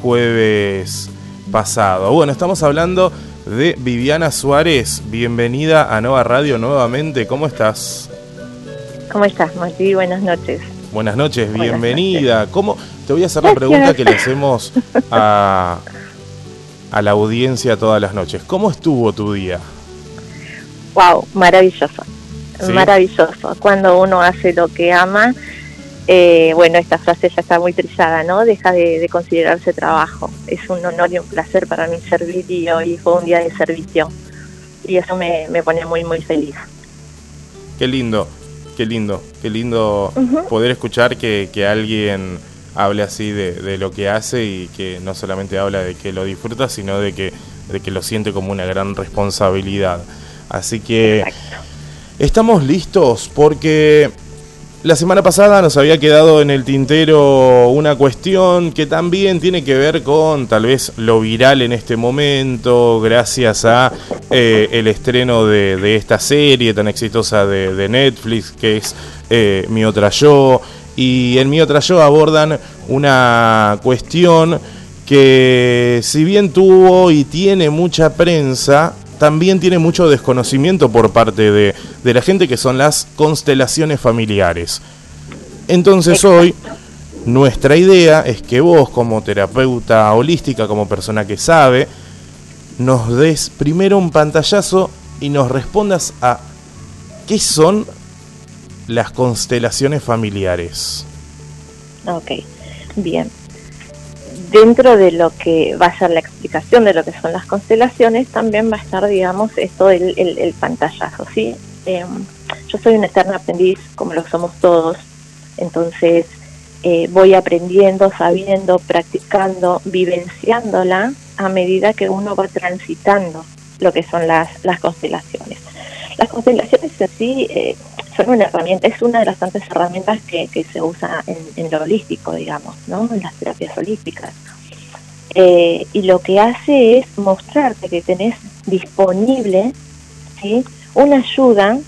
jueves pasado. Bueno, estamos hablando de Viviana Suárez. Bienvenida a Nova Radio nuevamente. ¿Cómo estás? ¿Cómo estás, Mati? Buenas noches. Buenas noches, bienvenida. ¿Cómo? Te voy a hacer la pregunta que le hacemos a, a la audiencia todas las noches. ¿Cómo estuvo tu día? Wow, maravilloso. Maravilloso. Cuando uno hace lo que ama, eh, bueno, esta frase ya está muy trillada, ¿no? Deja de, considerarse trabajo. Es un honor y un placer para mí servir y hoy fue un día de servicio. Y eso me, pone muy, muy feliz. Qué lindo, qué lindo, qué lindo poder escuchar que, alguien hable así de, lo que hace y que no solamente habla de que lo disfruta, sino de que, de que lo siente como una gran responsabilidad. Así que estamos listos porque la semana pasada nos había quedado en el tintero una cuestión que también tiene que ver con tal vez lo viral en este momento, gracias a eh, el estreno de, esta serie tan exitosa de, Netflix, que es eh, Mi Otra Yo. Y en Mi Otra Yo abordan una cuestión que si bien tuvo y tiene mucha prensa, también tiene mucho desconocimiento por parte de, la gente que son las constelaciones familiares. Entonces hoy nuestra idea es que vos como terapeuta holística, como persona que sabe, nos des primero un pantallazo y nos respondas a qué son las constelaciones familiares. Ok, bien dentro de lo que va a ser la explicación de lo que son las constelaciones, también va a estar, digamos, esto el, el, pantallazo, ¿sí? Em, yo soy una eterna aprendiz, como lo somos todos, entonces eh, voy aprendiendo, sabiendo, practicando, vivenciándola a medida que uno va transitando lo que son las, las constelaciones. Las constelaciones así eh, son una herramienta, es una de las tantas herramientas que, se usa en, lo holístico, digamos, ¿no? en las terapias holísticas. Eh, y lo que hace es mostrarte que tenés disponible ¿sí? una ayuda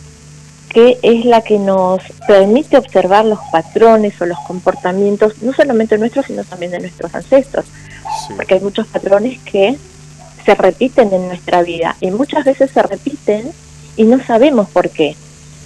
que es la que nos permite observar los patrones o los comportamientos, no solamente nuestros, sino también de nuestros ancestros. Porque hay muchos patrones que se repiten en nuestra vida y muchas veces se repiten y no sabemos por qué.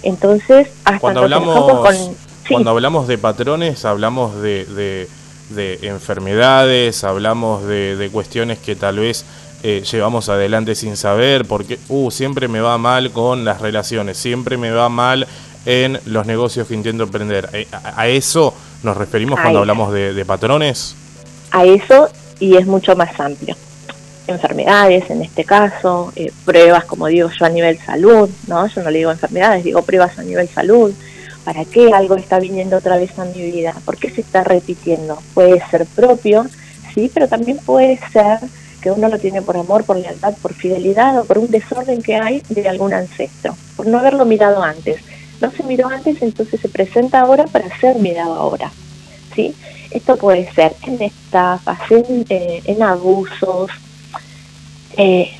Entonces, hasta cuando hablamos, cuando hablamos de patrones, hablamos de, de, enfermedades, hablamos de, cuestiones que tal vez eh, llevamos adelante sin saber, porque uh, siempre me va mal con las relaciones, siempre me va mal en los negocios que intento emprender. Eh, ¿A, eso nos referimos cuando hablamos de patrones? A eso y es mucho más amplio enfermedades en este caso, eh, pruebas, como digo yo, a nivel salud, ¿no? Yo no le digo enfermedades, digo pruebas a nivel salud. ¿Para qué algo está viniendo otra vez a mi vida? ¿Por qué se está repitiendo? Puede ser propio, sí, pero también puede ser que uno lo tiene por amor, por lealtad, por fidelidad o por un desorden que hay de algún ancestro, por no haberlo mirado antes. No se miró antes, entonces se presenta ahora para ser mirado ahora. ¿sí? Esto puede ser en estafas, en, eh, en abusos, eh,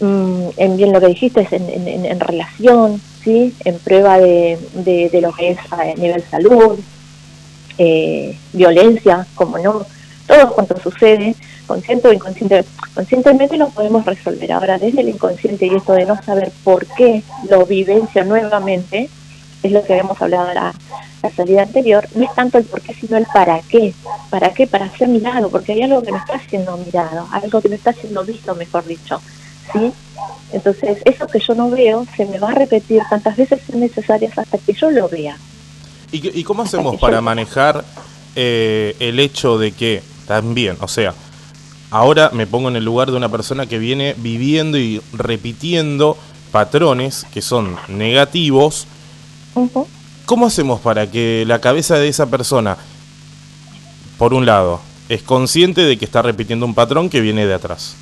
mm, en bien lo que dijiste, es en, relación, ¿sí? en prueba de, de, lo que es a nivel salud, eh, violencia, como no, todo cuanto sucede, consciente o inconsciente, conscientemente lo podemos resolver. Ahora, desde el inconsciente y esto de no saber por qué lo vivencia nuevamente, es lo que habíamos hablado la, la salida anterior, no es tanto el por qué, sino el para qué. ¿Para qué? Para ser mirado, porque hay algo que no está siendo mirado, algo que no está siendo visto, mejor dicho. ¿sí? Entonces, eso que yo no veo se me va a repetir tantas veces son necesarias hasta que yo lo vea. ¿Y, cómo hacemos para manejar eh, el hecho de que también, o sea, ahora me pongo en el lugar de una persona que viene viviendo y repitiendo patrones que son negativos, ¿Cómo hacemos para que la cabeza de esa persona, por un lado, es consciente de que está repitiendo un patrón que viene de atrás?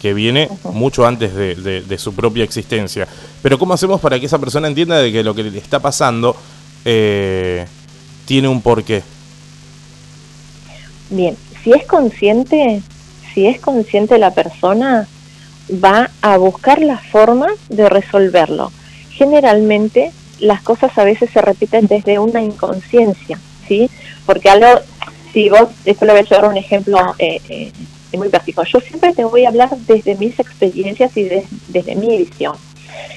que viene mucho antes de, su propia existencia. Pero ¿cómo hacemos para que esa persona entienda de que lo que le está pasando eh, tiene un porqué? Bien, si es consciente, si es consciente la persona, va a buscar la forma de resolverlo. Generalmente las cosas a veces se repiten desde una inconsciencia, ¿sí? Porque algo, si vos, esto le voy a llevar un ejemplo eh, eh, muy práctico, yo siempre te voy a hablar desde mis experiencias y desde mi visión.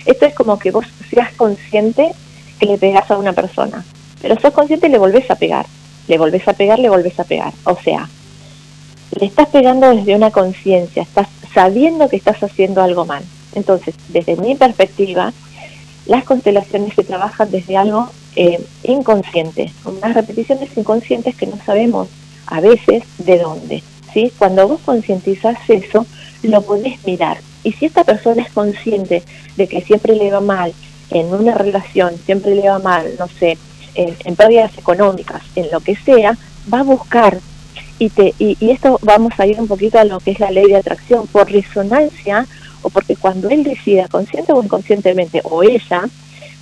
Esto es como que vos seas consciente que le pegas a una persona, pero sos consciente y le volvés a pegar, le volvés a pegar, le volvés a pegar. O sea, le estás pegando desde una conciencia, estás sabiendo que estás haciendo algo mal. Entonces, desde mi perspectiva, las constelaciones se trabajan desde algo eh, inconsciente, con unas repeticiones inconscientes que no sabemos a veces de dónde. ¿sí? Cuando vos concientizas eso, lo podés mirar. Y si esta persona es consciente de que siempre le va mal en una relación, siempre le va mal, no sé, en, en pérdidas económicas, en lo que sea, va a buscar y, te, y, esto vamos a ir un poquito a lo que es la ley de atracción, por resonancia o porque cuando él decida, consciente o inconscientemente, o ella,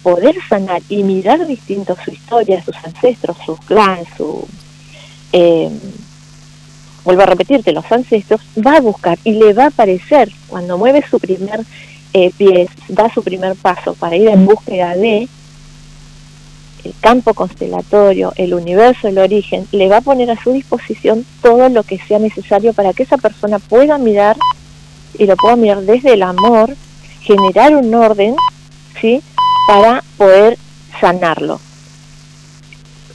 poder sanar y mirar distinto su historia, sus ancestros, su clan, su... Eh, vuelvo a repetirte, los ancestros, va a buscar y le va a aparecer cuando mueve su primer eh, pie, da su primer paso para ir en búsqueda de, el campo constelatorio, el universo, el origen, le va a poner a su disposición todo lo que sea necesario para que esa persona pueda mirar y lo pueda mirar desde el amor, generar un orden, ¿sí? Para poder sanarlo.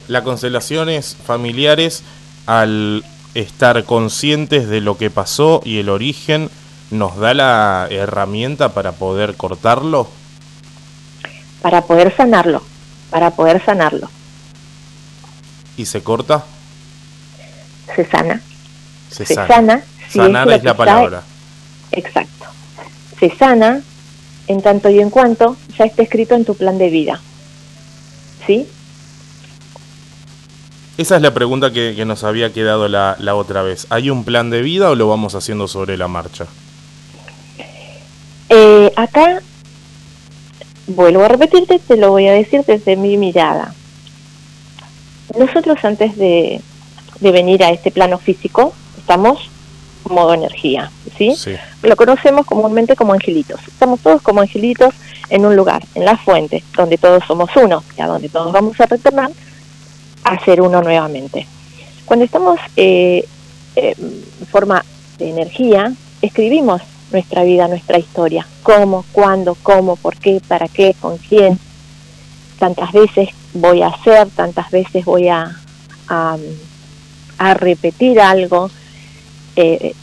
Las constelaciones familiares, al estar conscientes de lo que pasó y el origen, nos da la herramienta para poder cortarlo. Para poder sanarlo para poder sanarlo. ¿Y se corta? Se sana. Se, sana. Sanar es, la palabra. exacto. Se sana en tanto y en cuanto ya esté escrito en tu plan de vida. ¿Sí? Esa es la pregunta que, nos había quedado la, la, otra vez. ¿Hay un plan de vida o lo vamos haciendo sobre la marcha? Eh, acá vuelvo a repetirte, te lo voy a decir desde mi mirada. Nosotros antes de, venir a este plano físico estamos modo energía, ¿sí? Lo conocemos comúnmente como angelitos. Estamos todos como angelitos en un lugar, en la fuente, donde todos somos uno, y a donde todos vamos a retornar a ser uno nuevamente. Cuando estamos eh, en forma de energía, escribimos nuestra vida, nuestra historia. ¿Cómo, cuándo, cómo, por qué, para qué, con quién? Tantas veces voy a hacer, tantas veces voy a, a, repetir algo, eh,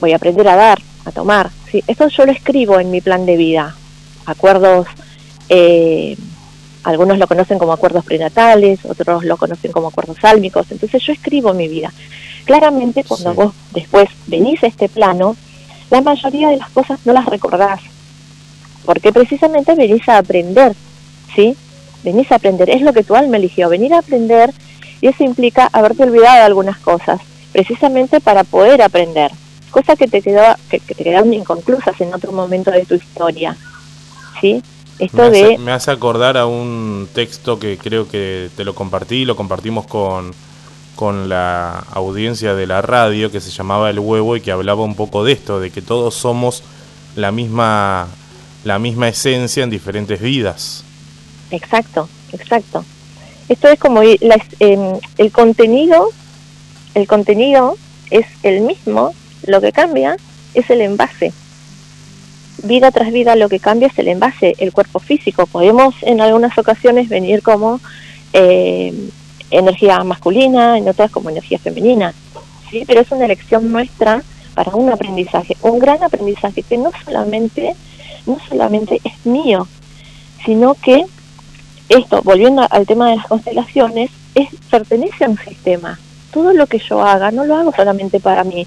voy a aprender a dar, a tomar. Esto yo lo escribo en mi plan de vida. Acuerdos, eh, algunos lo conocen como acuerdos prenatales, otros lo conocen como acuerdos sálmicos. Entonces yo escribo mi vida. Claramente cuando vos después venís a este plano, la mayoría de las cosas no las recordás, porque precisamente venís a aprender, ¿sí? Venís a aprender, es lo que tu alma eligió, venir a aprender y eso implica haberte olvidado de algunas cosas, precisamente para poder aprender, cosas que te, quedó, que, te quedaron inconclusas en otro momento de tu historia, ¿sí? Esto me, hace, de... me hace acordar a un texto que creo que te lo compartí, lo compartimos con con la audiencia de la radio que se llamaba El Huevo y que hablaba un poco de esto, de que todos somos la misma, la misma esencia en diferentes vidas. Exacto, exacto. Esto es como em, el contenido, el contenido es el mismo, lo que cambia es el envase. Vida tras vida lo que cambia es el envase, el cuerpo físico. Podemos en algunas ocasiones venir como eh, energía masculina, en otras como energía femenina, ¿sí? pero es una elección nuestra para un aprendizaje, un gran aprendizaje que no solamente, no solamente es mío, sino que esto, volviendo al tema de las constelaciones, es, pertenece a un sistema. Todo lo que yo haga no lo hago solamente para mí,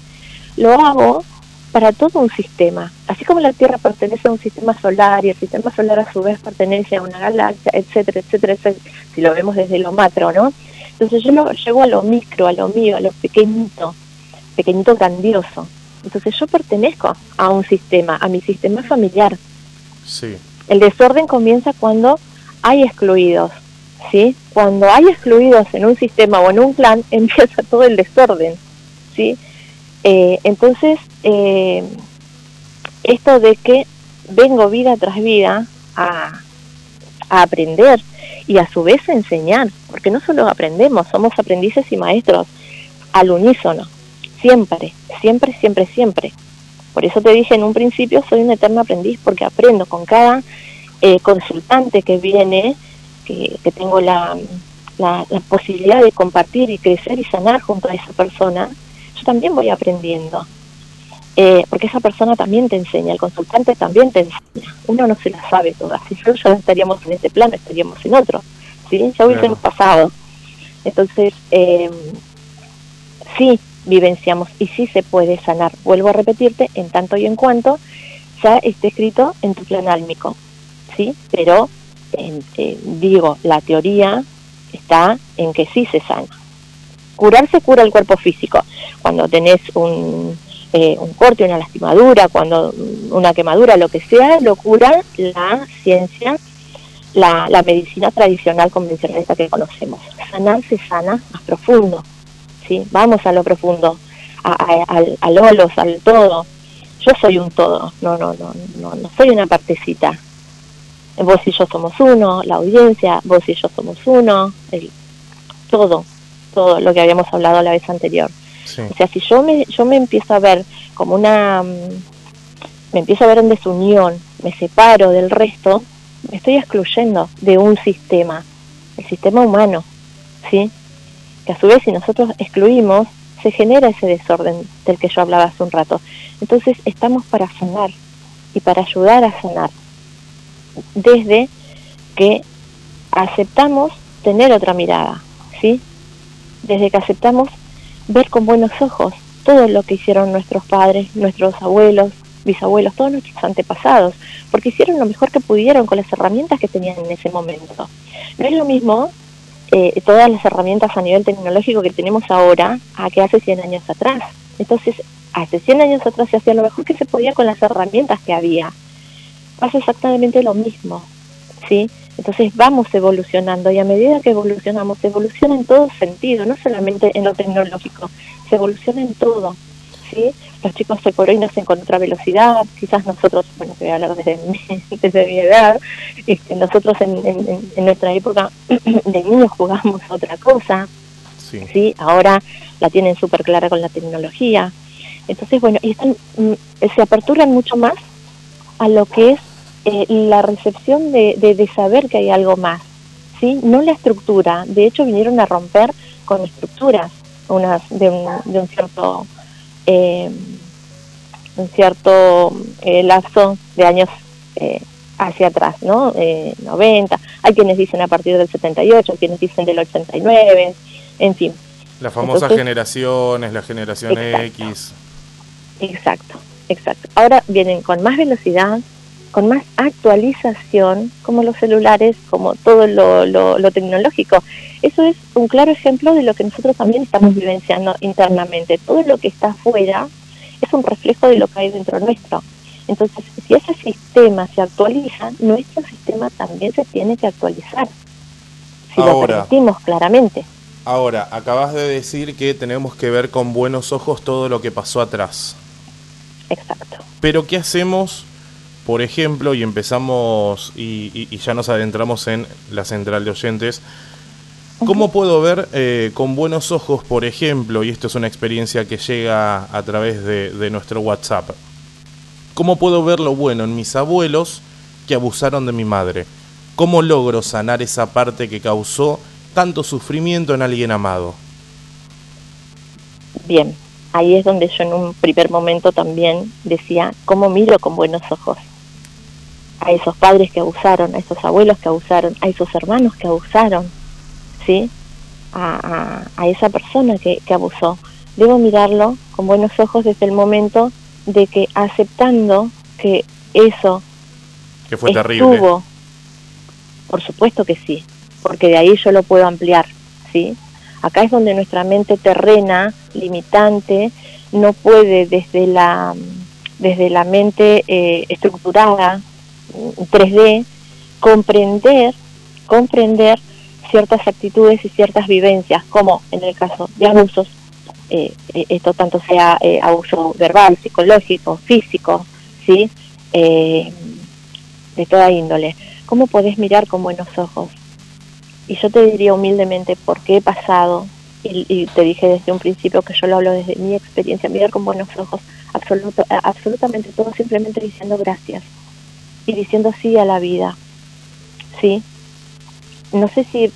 lo hago para todo un sistema. Así como la Tierra pertenece a un sistema solar y el sistema solar a su vez pertenece a una galaxia, etcétera, etcétera, etcétera si lo vemos desde lo macro, ¿no? Entonces yo lo, llego a lo micro, a lo mío, a lo pequeñito, pequeñito grandioso. Entonces yo pertenezco a un sistema, a mi sistema familiar. Sí. El desorden comienza cuando hay excluidos, ¿sí? Cuando hay excluidos en un sistema o en un plan, empieza todo el desorden, ¿sí? Eh, entonces, eh, esto de que vengo vida tras vida a, a aprender, y a su vez enseñar, porque no solo aprendemos, somos aprendices y maestros. al unísono, siempre, siempre, siempre, siempre. Por eso te dije en un principio, soy un eterno aprendiz porque aprendo con cada eh, consultante que viene, que, tengo la, la, posibilidad de compartir y crecer y sanar junto a esa persona, también voy aprendiendo. Eh, porque esa persona también te enseña, el consultante también te enseña. Uno no se la sabe todas. Si yo ya estaríamos en este plano, estaríamos en otro. ¿sí? Ya hubiésemos pasado. Entonces, eh, sí vivenciamos y sí se puede sanar. Vuelvo a repetirte, en tanto y en cuanto ya esté escrito en tu plan álmico. ¿sí? Pero, eh, digo, la teoría está en que sí se sana. Curarse cura el cuerpo físico. Cuando tenés un, eh, un corte, una lastimadura, cuando una quemadura, lo que sea, lo cura la ciencia, la, medicina tradicional convencional esta que conocemos. Sanar se sana más profundo, ¿sí? Vamos a lo profundo, al, al olos, al todo. Yo soy un todo, no, no, no, no, no soy una partecita. Vos y yo somos uno, la audiencia, vos y yo somos uno, el, todo, todo lo que habíamos hablado la vez anterior. O sea, si yo me, yo me empiezo a ver como una, mm, me empiezo a ver en desunión, me separo del resto, me estoy excluyendo de un sistema, el sistema humano, ¿sí? Que a su vez si nosotros excluimos, se genera ese desorden del que yo hablaba hace un rato. Entonces estamos para sanar y para ayudar a sanar, desde que aceptamos tener otra mirada, ¿sí? Desde que aceptamos ver con buenos ojos todo lo que hicieron nuestros padres, nuestros abuelos, bisabuelos, todos nuestros antepasados, porque hicieron lo mejor que pudieron con las herramientas que tenían en ese momento. No es lo mismo eh, todas las herramientas a nivel tecnológico que tenemos ahora a que hace 100 años atrás. Entonces, hace 100 años atrás se hacía lo mejor que se podía con las herramientas que había. Pasa exactamente lo mismo, ¿sí? Entonces vamos evolucionando y a medida que evolucionamos, se evoluciona en todo sentido, no solamente en lo tecnológico, se evoluciona en todo. ¿sí? Los chicos se por hoy nacen con otra velocidad, quizás nosotros, bueno, te voy a hablar desde mi, desde mi edad, este, nosotros en, en, nuestra época de niños jugamos otra cosa, sí. ahora la tienen súper clara con la tecnología. Entonces, bueno, y están, mm, se aperturan mucho más a lo que es eh, la recepción de, de, saber que hay algo más, ¿sí? No la estructura, de hecho vinieron a romper con estructuras unas de, un, de un cierto eh, un cierto eh, lazo de años hacia atrás, ¿no? 90, hay quienes dicen a partir del 78, hay quienes dicen del 89, en fin. Las famosas generaciones, la generación X. Exacto, exacto. Ahora vienen con más velocidad, con más actualización, como los celulares, como todo lo, lo, tecnológico. Eso es un claro ejemplo de lo que nosotros también estamos vivenciando internamente. Todo lo que está afuera es un reflejo de lo que hay dentro nuestro. Entonces, si ese sistema se actualiza, nuestro sistema también se tiene que actualizar. Si lo permitimos claramente. Ahora, acabas de decir que tenemos que ver con buenos ojos todo lo que pasó atrás. Exacto. Pero ¿qué hacemos por ejemplo, y empezamos y, ya nos adentramos en la central de oyentes, ¿cómo puedo ver eh, con buenos ojos, por ejemplo, y esto es una experiencia que llega a través de, nuestro WhatsApp, cómo puedo ver lo bueno en mis abuelos que abusaron de mi madre? ¿Cómo logro sanar esa parte que causó tanto sufrimiento en alguien amado? Bien, ahí es donde yo en un primer momento también decía, ¿cómo miro con buenos ojos? A esos padres que abusaron, a esos abuelos que abusaron, a esos hermanos que abusaron, ¿sí? A, a, esa persona que, que, abusó. Debo mirarlo con buenos ojos desde el momento de que aceptando que eso que fue terrible. por supuesto que sí, porque de ahí yo lo puedo ampliar, ¿sí? Acá es donde nuestra mente terrena, limitante, no puede desde la desde la mente eh, estructurada, 3D, comprender, comprender ciertas actitudes y ciertas vivencias, como en el caso de abusos, eh, eh, esto tanto sea eh, abuso verbal, psicológico, físico, ¿sí? de toda índole. ¿Cómo podés mirar con buenos ojos? Y yo te diría humildemente por qué he pasado y, te dije desde un principio que yo lo hablo desde mi experiencia, mirar con buenos ojos absoluto, eh, absolutamente todo, simplemente diciendo gracias y diciendo sí a la vida. ¿Sí? No sé si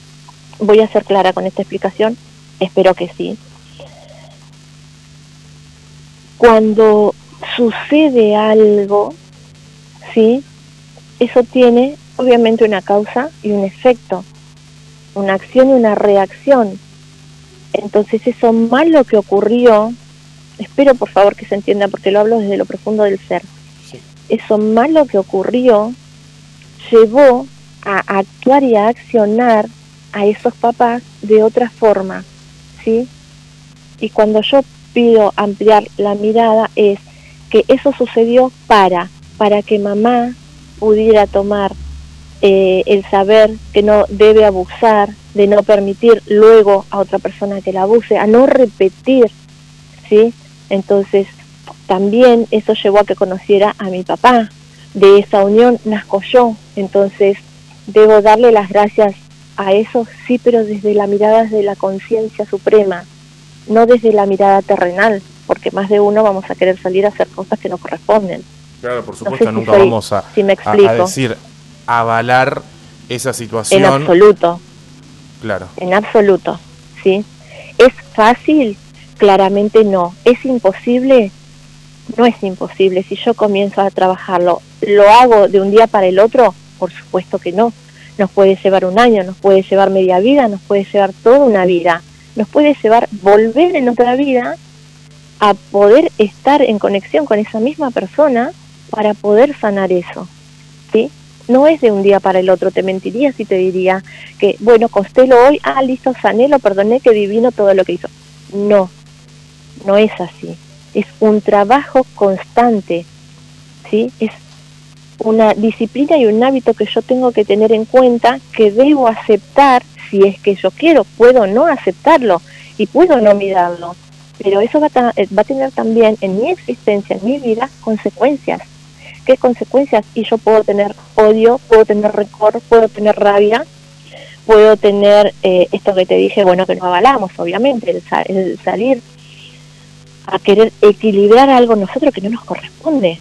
voy a ser clara con esta explicación, espero que sí. Cuando sucede algo, ¿sí? Eso tiene obviamente una causa y un efecto, una acción y una reacción. Entonces eso malo que ocurrió, espero por favor que se entienda porque lo hablo desde lo profundo del ser, eso malo que ocurrió llevó a actuar y a accionar a esos papás de otra forma, ¿sí? Y cuando yo pido ampliar la mirada es que eso sucedió para, para que mamá pudiera tomar eh, el saber que no debe abusar, de no permitir luego a otra persona que la abuse, a no repetir, ¿sí? Entonces, también eso llevó a que conociera a mi papá. De esa unión nazco yo, entonces debo darle las gracias a eso, sí, pero desde la mirada de la conciencia suprema, no desde la mirada terrenal, porque más de uno vamos a querer salir a hacer cosas que no corresponden. Claro, por supuesto, nunca vamos a, me a, decir, avalar esa situación. En absoluto. Claro. En absoluto, ¿sí? ¿Es fácil? Claramente no. ¿Es imposible? No es imposible. Si yo comienzo a trabajarlo, ¿lo hago de un día para el otro? Por supuesto que no. Nos puede llevar un año, nos puede llevar media vida, nos puede llevar toda una vida. Nos puede llevar volver en otra vida a poder estar en conexión con esa misma persona para poder sanar eso. ¿Sí? No es de un día para el otro, te mentiría si te diría que, bueno, constelo hoy, ah, listo, sané, lo perdoné, que divino todo lo que hizo. No, no es así. Es un trabajo constante, ¿sí? Es una disciplina y un hábito que yo tengo que tener en cuenta, que debo aceptar si es que yo quiero, puedo no aceptarlo y puedo no mirarlo, pero eso va a, eh, va a tener también en mi existencia, en mi vida, consecuencias. ¿Qué consecuencias? Y yo puedo tener odio, puedo tener rencor, puedo tener rabia, puedo tener eh, esto que te dije, bueno, que no avalamos, obviamente, el, salir a querer equilibrar algo nosotros que no nos corresponde.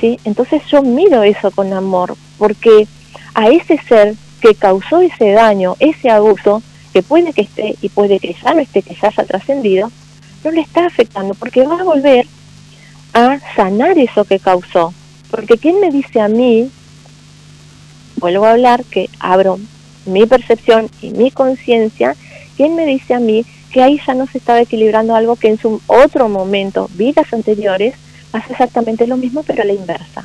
¿sí? Entonces yo miro eso con amor, porque a ese ser que causó ese daño, ese abuso, que puede que esté y puede que ya no esté, que ya haya trascendido, no le está afectando porque va a volver a sanar eso que causó. Porque ¿quién me dice a mí, vuelvo a hablar, que abro mi percepción y mi conciencia, ¿quién me dice a mí que ahí ya no se estaba equilibrando algo que en su otro momento, vidas anteriores, hace exactamente lo mismo pero a la inversa?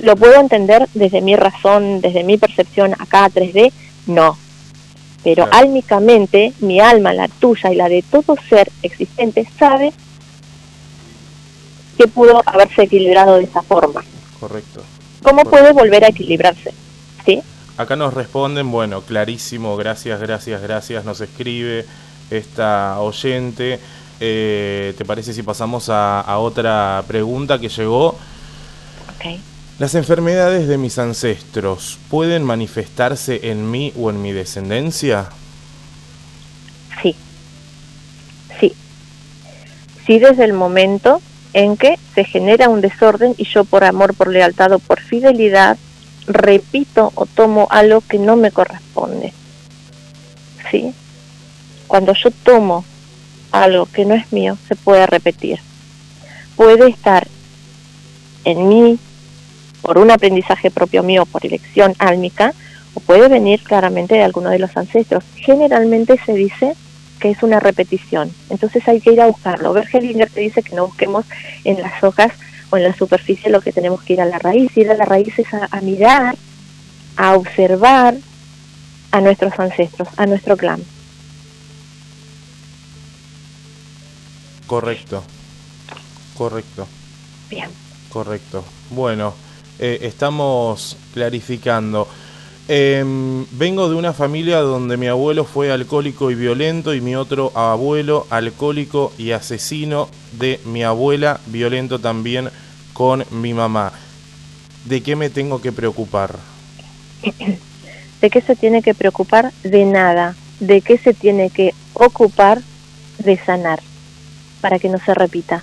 ¿Lo puedo entender desde mi razón, desde mi percepción acá 3D? No, pero álmicamente mi alma, la tuya y la de todo ser existente sabe que pudo haberse equilibrado de esa forma. Correcto. ¿Cómo puede volver a equilibrarse? ¿Sí? Acá nos responden, bueno, clarísimo, gracias, gracias, gracias, nos escribe esta oyente. Eh, ¿Te parece si pasamos a, a otra pregunta que llegó? Okay. ¿Las enfermedades de mis ancestros pueden manifestarse en mí o en mi descendencia? Sí. Sí. Sí desde el momento en que se genera un desorden y yo por amor, por lealtad o por fidelidad repito o tomo algo que no me corresponde. ¿Sí? Cuando yo tomo algo que no es mío, se puede repetir. Puede estar en mí por un aprendizaje propio mío, por elección álmica, o puede venir claramente de alguno de los ancestros. Generalmente se dice que es una repetición, entonces hay que ir a buscarlo. Bergelinger te dice que no busquemos en las hojas o en la superficie lo que tenemos que ir a la raíz. Ir a la raíz es a, a mirar, a observar a nuestros ancestros, a nuestro clan. Correcto, correcto. Bien. Correcto. Bueno, eh, estamos clarificando. Em, vengo de una familia donde mi abuelo fue alcohólico y violento y mi otro abuelo alcohólico y asesino de mi abuela, violento también con mi mamá. ¿De qué me tengo que preocupar? ¿De qué se tiene que preocupar? De nada. ¿De qué se tiene que ocupar de sanar para que no se repita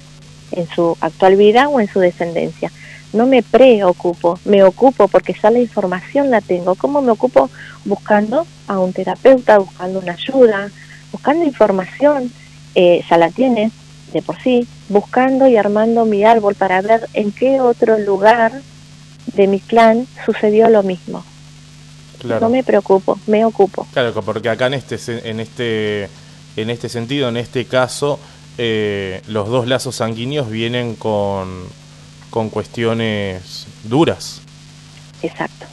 en su actual vida o en su descendencia. No me preocupo, me ocupo porque ya la información la tengo. ¿Cómo me ocupo? Buscando a un terapeuta, buscando una ayuda, buscando información, eh, ya la tienes de por sí, buscando y armando mi árbol para ver en qué otro lugar de mi clan sucedió lo mismo. No me preocupo, me ocupo. Claro, porque acá en este, en este, en este sentido, en este caso, eh, los dos lazos sanguíneos vienen con, con cuestiones duras. Exacto.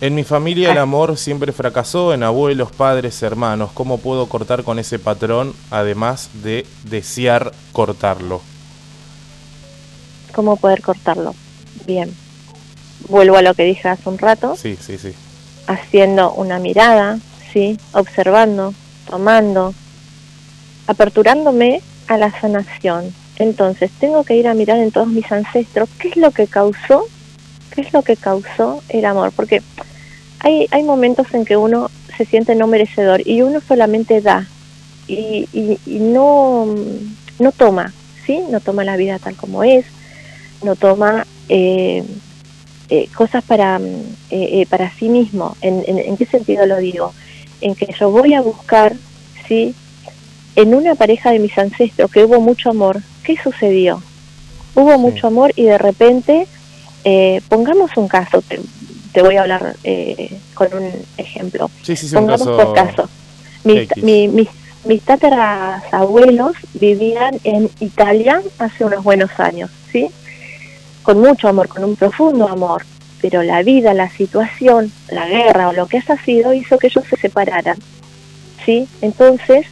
En mi familia el amor siempre fracasó, en abuelos, padres, hermanos. ¿Cómo puedo cortar con ese patrón además de desear cortarlo? ¿Cómo poder cortarlo? Bien. Vuelvo a lo que dije hace un rato. Sí, sí, sí. Haciendo una mirada, sí, observando, tomando, aperturándome a la sanación. Entonces, tengo que ir a mirar en todos mis ancestros qué es lo que causó, qué es lo que causó el amor, porque hay, hay momentos en que uno se siente no merecedor y uno solamente da y, no, no toma, ¿sí? No toma la vida tal como es, no toma eh, eh, cosas para, eh, para sí mismo. ¿En, en, qué sentido lo digo? En que yo voy a buscar, ¿sí? En una pareja de mis ancestros que hubo mucho amor, ¿qué sucedió? Hubo mucho amor y de repente, pongamos un caso, te voy a hablar eh, con un ejemplo. Sí, sí, sí, Pongamos por caso. Mis, mi, mis, mis abuelos vivían en Italia hace unos buenos años, ¿sí? Con mucho amor, con un profundo amor, pero la vida, la situación, la guerra o lo que haya sido hizo que ellos se separaran, ¿sí? Entonces,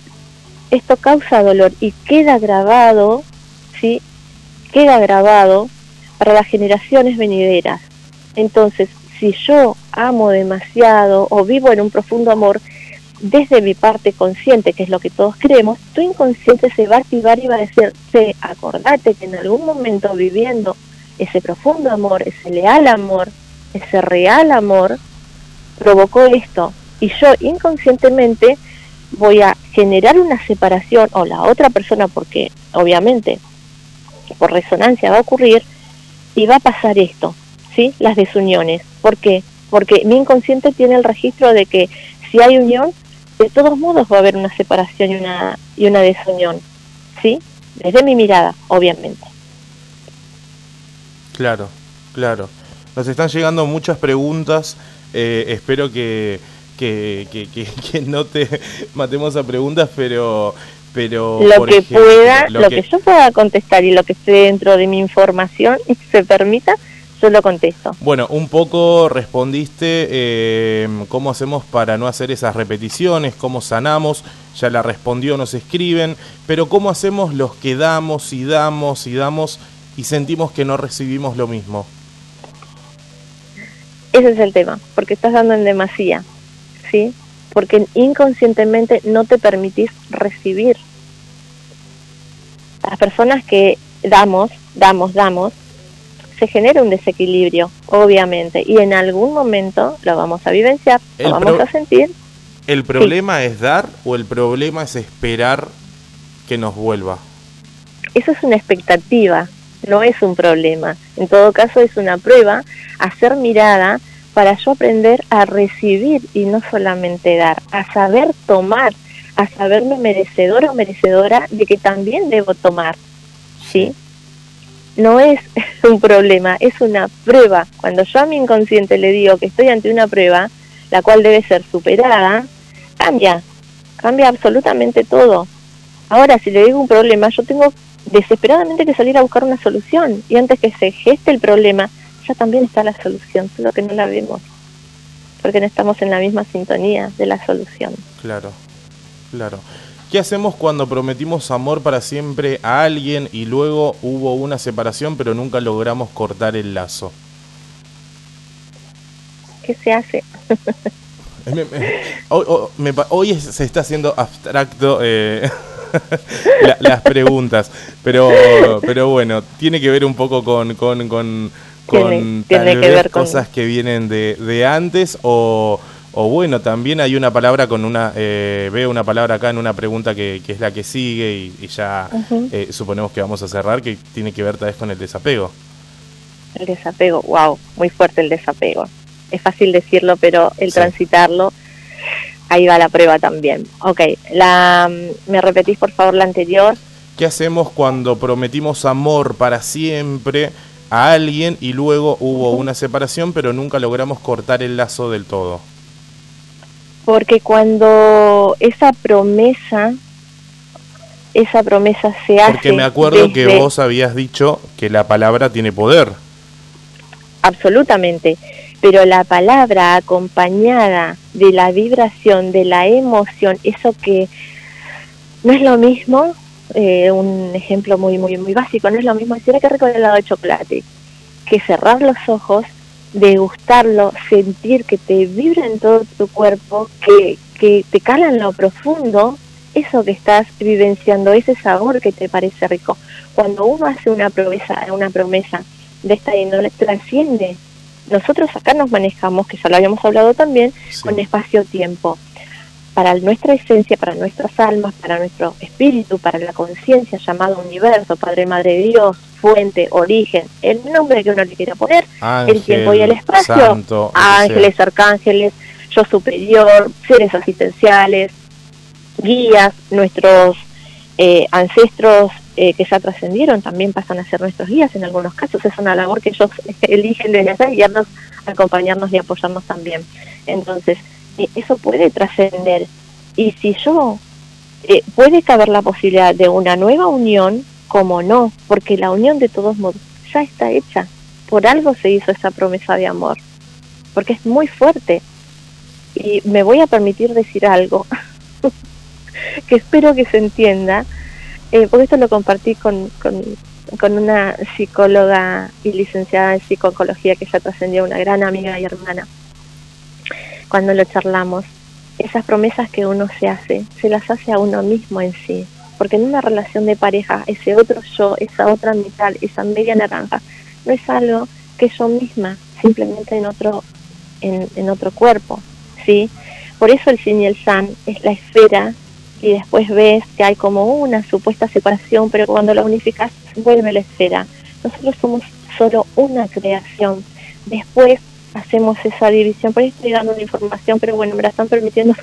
esto causa dolor y queda grabado, ¿sí? Queda grabado para las generaciones venideras. Entonces, si yo amo demasiado o vivo en un profundo amor, desde mi parte consciente, que es lo que todos creemos, tu inconsciente se va a activar y va a decir, sí, acordate que en algún momento viviendo ese profundo amor, ese leal amor, ese real amor, provocó esto. Y yo inconscientemente voy a generar una separación o la otra persona, porque obviamente por resonancia va a ocurrir, y va a pasar esto. ¿sí? las desuniones. ¿Por qué? Porque mi inconsciente tiene el registro de que si hay unión, de todos modos va a haber una separación y una, y una desunión. ¿sí? Desde mi mirada, obviamente. Claro, claro. Nos están llegando muchas preguntas. Eh, espero que, que, que, no te matemos a preguntas, pero pero lo que pueda, lo, que... que... yo pueda contestar y lo que esté dentro de mi información y se permita, yo lo contesto. Bueno, un poco respondiste eh, cómo hacemos para no hacer esas repeticiones, cómo sanamos, ya la respondió, nos escriben, pero cómo hacemos los que damos y damos y damos y sentimos que no recibimos lo mismo. Ese es el tema, porque estás dando en demasía, ¿sí? Porque inconscientemente no te permitís recibir. Las personas que damos, damos, damos, se genera un desequilibrio, obviamente, y en algún momento lo vamos a vivenciar, lo vamos a sentir. ¿El problema es dar o el problema es esperar que nos vuelva? Eso es una expectativa, no es un problema. En todo caso es una prueba a ser mirada para yo aprender a recibir y no solamente dar, a saber tomar, a saberme merecedora o merecedora de que también debo tomar. ¿Sí? no es un problema, es una prueba. Cuando yo a mi inconsciente le digo que estoy ante una prueba, la cual debe ser superada, cambia, cambia absolutamente todo. Ahora, si le digo un problema, yo tengo desesperadamente que salir a buscar una solución y antes que se geste el problema, ya también está la solución, solo que no la vemos, porque no estamos en la misma sintonía de la solución. Claro, claro. ¿Qué hacemos cuando prometimos amor para siempre a alguien y luego hubo una separación pero nunca logramos cortar el lazo? ¿Qué se hace? hoy, se está haciendo abstracto eh, las preguntas, pero, pero bueno, tiene que ver un poco con, con, con, con tiene, que ver cosas que vienen de, de antes o o bueno, también hay una palabra con una, eh, veo una palabra acá en una pregunta que, es la que sigue y, ya eh, suponemos que vamos a cerrar, que tiene que ver tal vez con el desapego. El desapego, wow, muy fuerte el desapego. Es fácil decirlo, pero el transitarlo, ahí va la prueba también. Ok, la, ¿me repetís por favor la anterior? ¿Qué hacemos cuando prometimos amor para siempre a alguien y luego hubo una separación, pero nunca logramos cortar el lazo del todo? porque cuando esa promesa, esa promesa se hace... Porque me acuerdo que vos habías dicho que la palabra tiene poder. Absolutamente, pero la palabra acompañada de la vibración, de la emoción, eso que no es lo mismo, eh, un ejemplo muy, muy, muy básico, no es lo mismo decir que rico el helado de chocolate, que cerrar los ojos degustarlo, sentir que te vibra en todo tu cuerpo, que, que te cala en lo profundo, eso que estás vivenciando, ese sabor que te parece rico. Cuando uno hace una promesa, una promesa de esta índole, trasciende. Nosotros acá nos manejamos, que ya lo habíamos hablado también, con espacio-tiempo. Para nuestra esencia, para nuestras almas, para nuestro espíritu, para la conciencia llamado universo, Padre, Madre, Dios, fuente, origen, el nombre que uno le quiera poner, el tiempo y el espacio, ángeles, arcángeles, yo superior, seres asistenciales, guías, nuestros eh, ancestros eh, que ya trascendieron también pasan a ser nuestros guías en algunos casos, es una labor que ellos eligen desde allá guiarnos, acompañarnos y apoyarnos también. Entonces, eso puede trascender. Y si yo, puede caber la posibilidad de una nueva unión como no, porque la unión de todos modos ya está hecha. Por algo se hizo esa promesa de amor, porque es muy fuerte. Y me voy a permitir decir algo que espero que se entienda, eh, porque esto lo compartí con, con, con, una psicóloga y licenciada en psicología que ya trascendió, una gran amiga y hermana. Cuando lo charlamos, esas promesas que uno se hace, se las hace a uno mismo en sí porque en una relación de pareja, ese otro yo, esa otra mitad, esa media naranja, no es algo que yo misma, simplemente en otro, en, otro cuerpo, ¿sí? Por eso el yin y el san es la esfera y después ves que hay como una supuesta separación, pero cuando la unificas vuelve la esfera. Nosotros somos solo una creación. Después hacemos esa división. Por ahí estoy dando una información, pero bueno, me la están permitiendo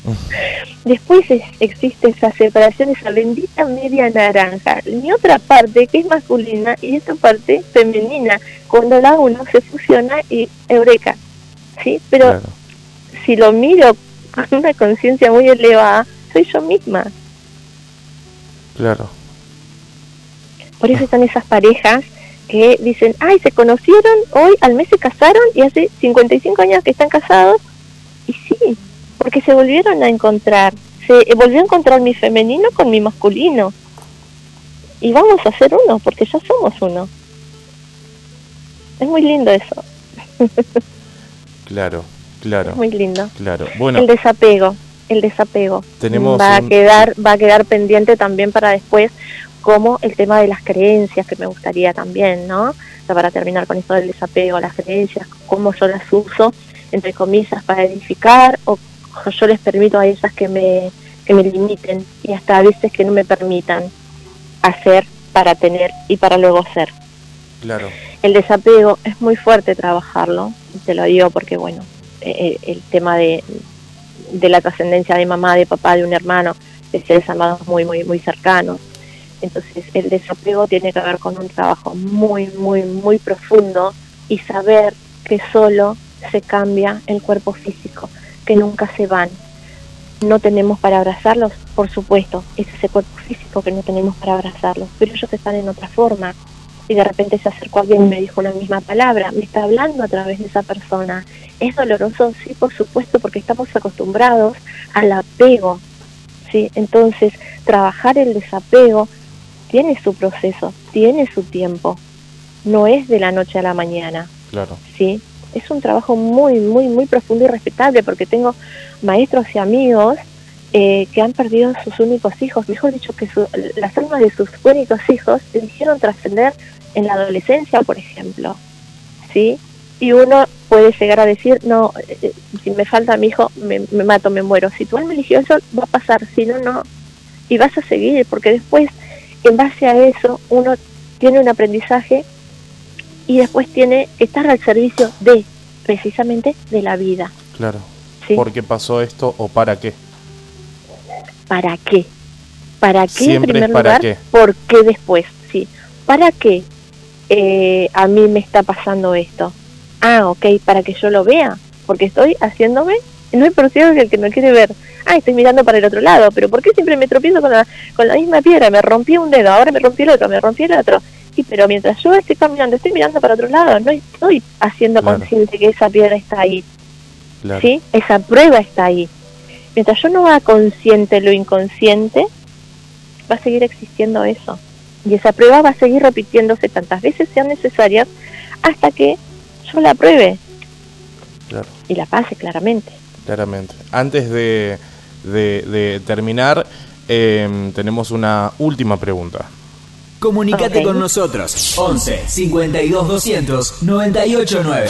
Después existe esa separación, esa bendita media naranja. Mi otra parte, que es masculina, y esta parte femenina. Cuando la uno se fusiona y eureka. ¿Sí? Pero si lo miro con una conciencia muy elevada, soy yo misma. Claro. Por eso están esas parejas que dicen, ay, se conocieron, hoy al mes se casaron y hace 55 años que están casados. Y sí, porque se volvieron a encontrar, se eh, volvió a encontrar mi femenino con mi masculino. Y vamos a ser uno, porque ya somos uno. Es muy lindo eso. claro, claro. Es muy lindo. Claro. Bueno. El desapego, el desapego. Tenemos va a quedar va a quedar pendiente también para después como el tema de las creencias que me gustaría también, ¿no? para terminar con esto del desapego, las creencias, cómo yo las uso, entre comillas, para edificar o yo les permito a ellas que me, que me limiten y hasta a veces que no me permitan hacer para tener y para luego ser. Claro. El desapego es muy fuerte trabajarlo, te lo digo porque, bueno, el, eh, el tema de, de la trascendencia de mamá, de papá, de un hermano, de seres amados muy, muy, muy cercanos, entonces el desapego tiene que ver con un trabajo muy, muy, muy profundo y saber que solo se cambia el cuerpo físico, que nunca se van. No tenemos para abrazarlos, por supuesto, es ese cuerpo físico que no tenemos para abrazarlos, pero ellos están en otra forma. Y de repente se acercó alguien y me dijo una misma palabra, me está hablando a través de esa persona. ¿Es doloroso? Sí, por supuesto, porque estamos acostumbrados al apego. ¿sí? Entonces, trabajar el desapego tiene su proceso, tiene su tiempo. No es de la noche a la mañana. Claro. ¿Sí? Es un trabajo muy, muy, muy profundo y respetable porque tengo maestros y amigos eh, que han perdido sus únicos hijos, mejor dicho, que las almas de sus únicos hijos eligieron trascender en la adolescencia, por ejemplo. ¿Sí? y uno puede llegar a decir, no, eh, eh, si me falta mi hijo, me, mato, me muero. Si tú él me eligió eso, va a pasar, si no, no. Y vas a seguir, porque después, en base a eso, uno tiene un aprendizaje y después tiene que estar al servicio de, precisamente, de la vida. Claro. ¿Por qué pasó esto o para qué? ¿Para qué? ¿Para qué en primer lugar? Qué. ¿Por qué después? Sí. ¿Para qué eh, a mí me está pasando esto? Ah, ok, para que yo lo vea, porque estoy haciéndome, no es por que el que no quiere ver. Ah, estoy mirando para el otro lado, pero ¿por qué siempre me tropiezo con la, con la misma piedra? Me rompí un dedo, ahora me rompí el otro, me rompí el otro. Sí, pero mientras yo estoy caminando, estoy mirando para otro lado, no estoy haciendo consciente que esa piedra está ahí. ¿Sí? Esa prueba está ahí. Mientras yo no haga consciente lo inconsciente, va a seguir existiendo eso. Y esa prueba va a seguir repitiéndose tantas veces sean necesarias hasta que yo la pruebe. Y la pase claramente. Claramente. Antes de, de, terminar, em, tenemos una última pregunta. Comunicate con nosotros. 11 52 200 989.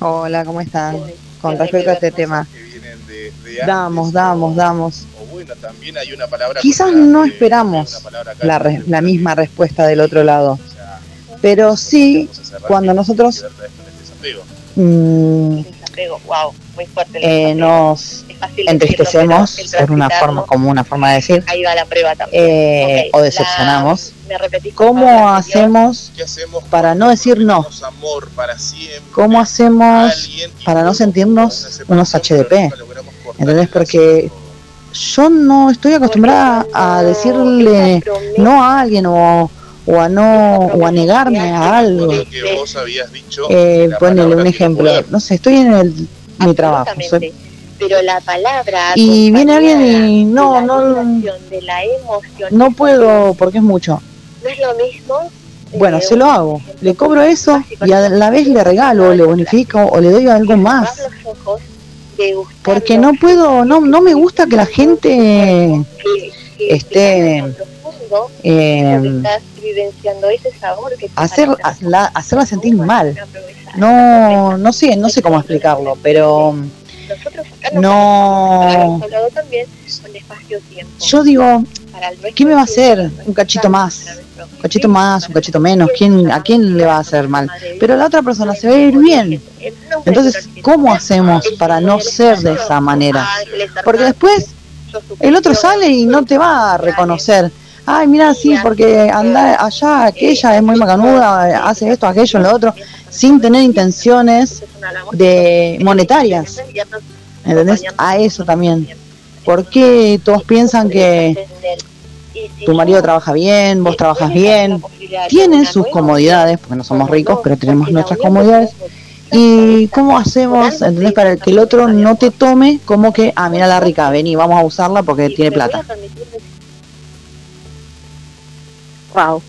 Hola, ¿cómo están? Con respecto a este tema. Damos, damos, damos. Quizás no esperamos la, la misma respuesta del otro lado, pero sí cuando nosotros mm, eh, nos entristecemos por una forma como una forma de decir. eh, o decepcionamos. cómo hacemos para no decir no cómo hacemos para no sentirnos unos HDP ¿entendés? porque yo no estoy acostumbrada a decirle no a alguien o o a no o a negarme a algo. Eh, ponele un ejemplo, no sé, estoy en el, mi trabajo. Pero la palabra y viene alguien y no no no puedo porque es mucho. No es lo mismo bueno se lo hago. le cobro eso y a la vez le regalo le bonifico o le doy algo más. porque no puedo no no me gusta que la gente esté eh, hacer, hacerla sentir mal. No, no sé, no sé cómo explicarlo, pero no. Yo digo, ¿qué me va a hacer? Un cachito más, un cachito más, un cachito menos. ¿Quién, ¿A quién le va a hacer mal? Pero la otra persona se va a ir bien. Entonces, ¿cómo hacemos para no ser de esa manera? Porque después el otro sale y no te va a reconocer ay, mira, sí, porque anda allá, aquella es muy macanuda, hace esto, aquello, lo otro, sin tener intenciones de monetarias. ¿Entendés? A eso también. ¿Por qué todos piensan que tu marido trabaja bien, vos trabajas bien? Tienen sus comodidades, porque no somos ricos, pero tenemos nuestras comodidades. ¿Y cómo hacemos, entendés, para que el otro no te tome como que, ah, mira la rica, vení, vamos a usarla porque tiene plata? Wow.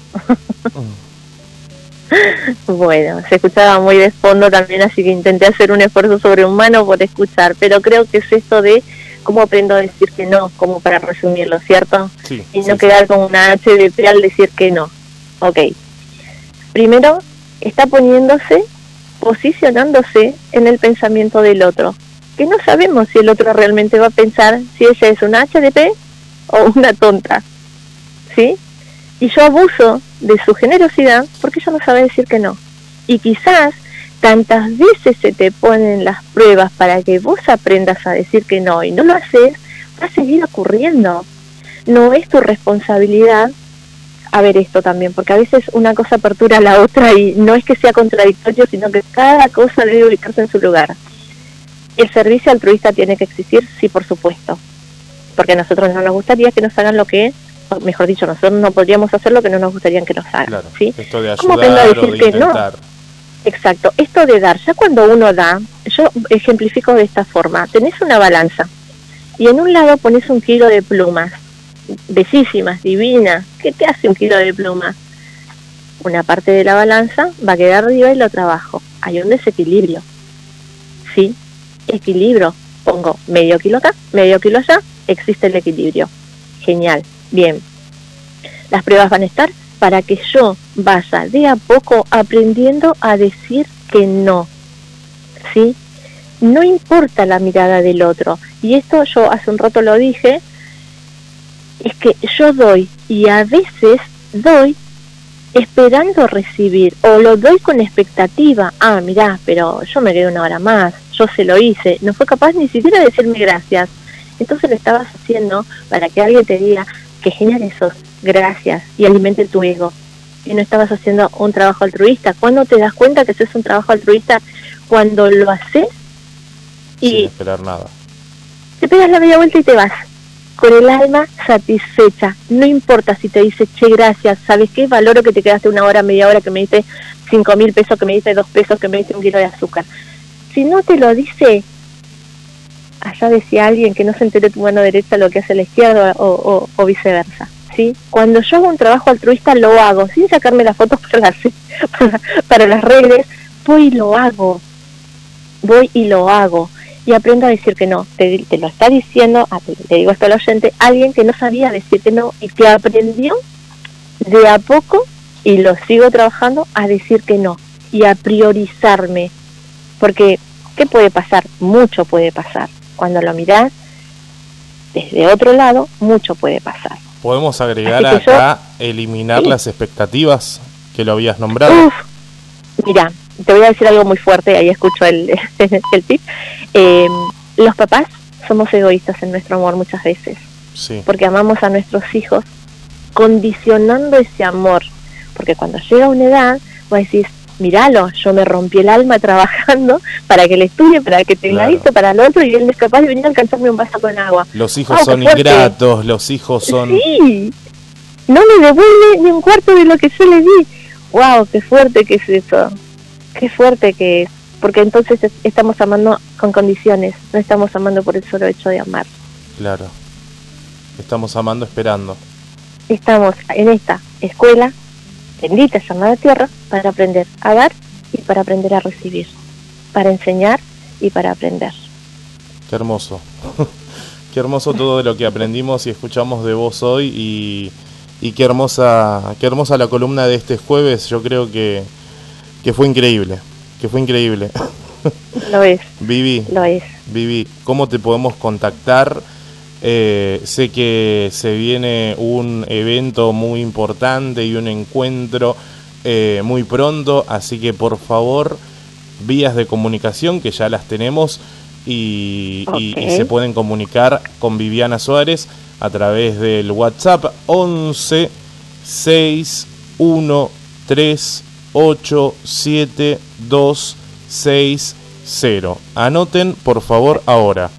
bueno, se escuchaba muy de fondo también, así que intenté hacer un esfuerzo sobrehumano por escuchar, pero creo que es esto de cómo aprendo a decir que no, como para resumirlo, ¿cierto? y no quedar como una HDP al decir que no. Ok. Primero, está poniéndose, posicionándose en el pensamiento del otro, que no sabemos si el otro realmente va a pensar si ella es una HDP o una tonta. ¿Sí? Y yo abuso de su generosidad porque ella no sabe decir que no. Y quizás tantas veces se te ponen las pruebas para que vos aprendas a decir que no y no lo haces, va a seguir ocurriendo. No es tu responsabilidad a ver esto también, porque a veces una cosa apertura a la otra y no es que sea contradictorio, sino que cada cosa debe ubicarse en su lugar. El servicio altruista tiene que existir, sí, por supuesto, porque a nosotros no nos gustaría que nos hagan lo que mejor dicho, nosotros no podríamos hacer lo que no nos gustaría que nos hagan. ¿sí? Esto de ayudar decir que no? Exacto, esto de dar, ya cuando uno da, yo ejemplifico de esta forma, tenés una balanza y en un lado pones un kilo de plumas, bellísimas, divinas, ¿qué te hace un kilo de plumas? Una parte de la balanza va a quedar arriba y la otra abajo, hay un desequilibrio, ¿sí? Equilibrio, pongo medio kilo acá, medio kilo allá, existe el equilibrio, genial, Bien, las pruebas van a estar para que yo vaya de a poco aprendiendo a decir que no, ¿sí? No importa la mirada del otro. Y esto yo hace un rato lo dije, es que yo doy y a veces doy esperando recibir o lo doy con expectativa. Ah, mirá, pero yo me quedé una hora más, yo se lo hice. No fue capaz ni siquiera de decirme gracias. Entonces lo estabas haciendo para que alguien te diga que genial eso, gracias, y alimente tu ego. Y no estabas haciendo un trabajo altruista. ¿Cuándo te das cuenta que eso es un trabajo altruista? Cuando lo haces y... Sin esperar nada. Te pegas la media vuelta y te vas con el alma satisfecha. No importa si te dice, che, gracias, ¿sabes qué? Valoro que te quedaste una hora, media hora, que me diste cinco mil pesos, que me diste dos pesos, que me diste un kilo de azúcar. Si no te lo dice, allá decía alguien que no se entere tu mano derecha lo que hace la izquierda o, o, viceversa. ¿sí? Cuando yo hago un trabajo altruista lo hago, sin sacarme las fotos para las, para las redes, voy y lo hago. Voy y lo hago y aprendo a decir que no. Te, lo está diciendo, te, digo esto al oyente, alguien que no sabía decir que no y que aprendió de a poco, y lo sigo trabajando, a decir que no y a priorizarme. Porque, ¿qué puede pasar? Mucho puede pasar. Cuando lo miras desde otro lado, mucho puede pasar. ¿Podemos agregar acá eliminar las expectativas que lo habías nombrado? Uf, mira, te voy a decir algo muy fuerte, ahí escucho el, el tip. Eh, los papás somos egoístas en nuestro amor muchas veces, sí. porque amamos a nuestros hijos condicionando ese amor, porque cuando llega una edad, vos decís, míralo, yo me rompí el alma trabajando para que le estudie, para que tenga esto, para lo otro, y él es capaz de venir a alcanzarme un vaso con agua. Los hijos son ingratos, los hijos son... Sí, no me devuelve ni un cuarto de lo que yo le di. ¡Wow! ¡Qué fuerte que es eso! qué fuerte que es, porque entonces estamos amando con condiciones, no estamos amando por el solo hecho de amar. Claro, estamos amando esperando. Estamos en esta escuela, bendita llamada tierra, para aprender a dar y para aprender a recibir, para enseñar y para aprender. Qué hermoso. qué hermoso todo lo que aprendimos y escuchamos de vos hoy y, y qué hermosa, qué hermosa la columna de este jueves. Yo creo que que fue increíble, que fue increíble. Lo es. Vivi. Lo es. Vivi, ¿cómo te podemos contactar? Eh, sé que se viene un evento muy importante y un encuentro eh, muy pronto, así que por favor, vías de comunicación que ya las tenemos y, y, se pueden comunicar con Viviana Suárez a través del WhatsApp 11 6 1 3 87260. Anoten por favor ahora.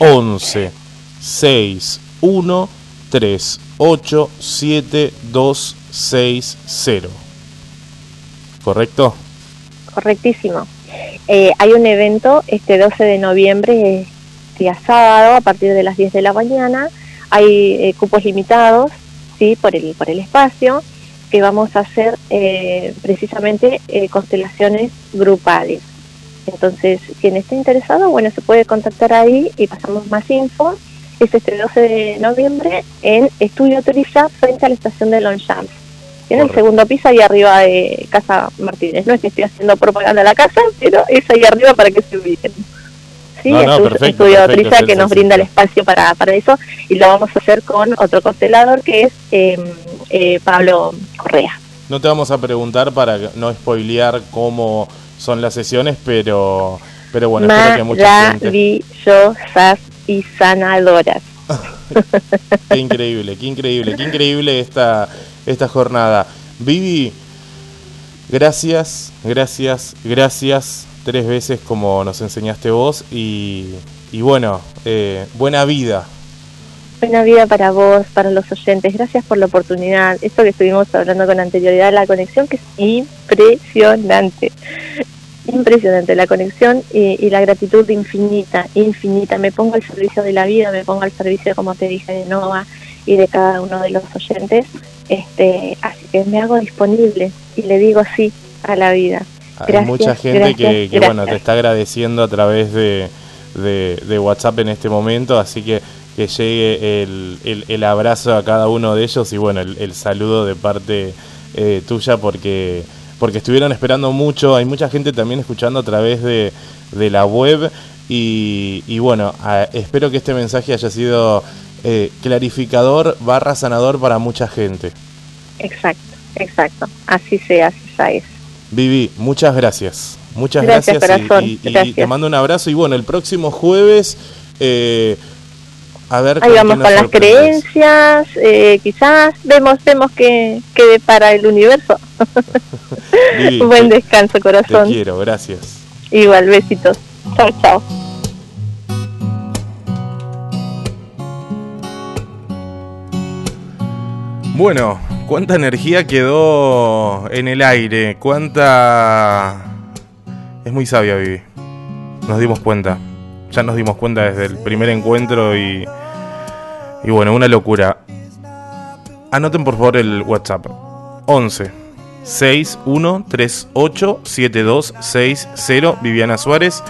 11 6 1 3 8 7 2 6 0. ¿Correcto? Correctísimo. Eh, hay un evento este 12 de noviembre, día sábado, a partir de las 10 de la mañana. Hay eh, cupos limitados sí por el, por el espacio que vamos a hacer eh, precisamente eh, constelaciones grupales. Entonces, quien esté interesado, bueno, se puede contactar ahí y pasamos más info. Es este 12 de noviembre en Estudio Toriza, frente a la estación de Longchamp. En el segundo piso, ahí arriba de Casa Martínez. No es que estoy haciendo propaganda a la casa, pero es ahí arriba para que se ubiquen. Sí, Estudio Toriza que nos brinda el espacio para, para eso y lo vamos a hacer con otro constelador que es em, eh, Pablo Correa. No te vamos a preguntar para no spoilear cómo son las sesiones, pero pero bueno, espero que mucha gente... Maravillosas y sanadoras. qué increíble, qué increíble, qué increíble esta, esta jornada. Vivi, gracias, gracias, gracias tres veces como nos enseñaste vos y, y bueno, eh, buena vida Buena vida para vos, para los oyentes. Gracias por la oportunidad. Esto que estuvimos hablando con anterioridad, la conexión que es impresionante. Impresionante la conexión y, la gratitud infinita, infinita. Me pongo al servicio de la vida, me pongo al servicio, como te dije, de Nova y de cada uno de los oyentes. Este, así que me hago disponible y le digo sí a la vida. Hay mucha gente que, bueno, te está agradeciendo a través de, de WhatsApp en este momento, así que que llegue el, el, abrazo a cada uno de ellos y bueno, el, saludo de parte eh, tuya porque porque estuvieron esperando mucho. Hay mucha gente también escuchando a través de, de la web. Y, y bueno, espero que este mensaje haya sido eh, clarificador barra sanador para mucha gente. Exacto, exacto. Así sea, así sea. Vivi, muchas gracias. Muchas gracias, y, te mando un abrazo. Y bueno, el próximo jueves, eh, a ver. Ahí vamos con las creencias, eh, quizás vemos vemos que, que para el universo. un Buen descanso, corazón. Te quiero, gracias. Igual, besitos. Chao, chao. Bueno, cuánta energía quedó en el aire, cuánta... Es muy sabia, Vivi. Nos dimos cuenta. Ya nos dimos cuenta desde el primer encuentro y... Y bueno, una locura. Anoten por favor el WhatsApp. 11 6138 7260 Viviana Suárez,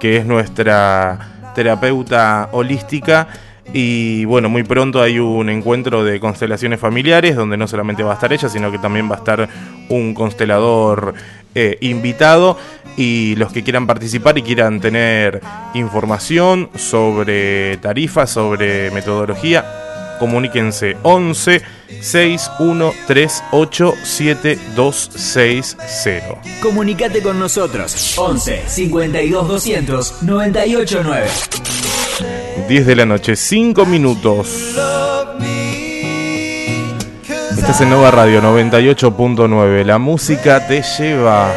que es nuestra terapeuta holística y bueno, muy pronto hay un encuentro de constelaciones familiares donde no solamente va a estar ella, sino que también va a estar un constelador eh, invitado. Y los que quieran participar y quieran tener información sobre tarifas, sobre metodología, comuníquense 11 6138 7260. Comunicate con nosotros 11 52 200 989. 10 de la noche, 5 minutos. Estás en Nova Radio 98.9. La música te lleva.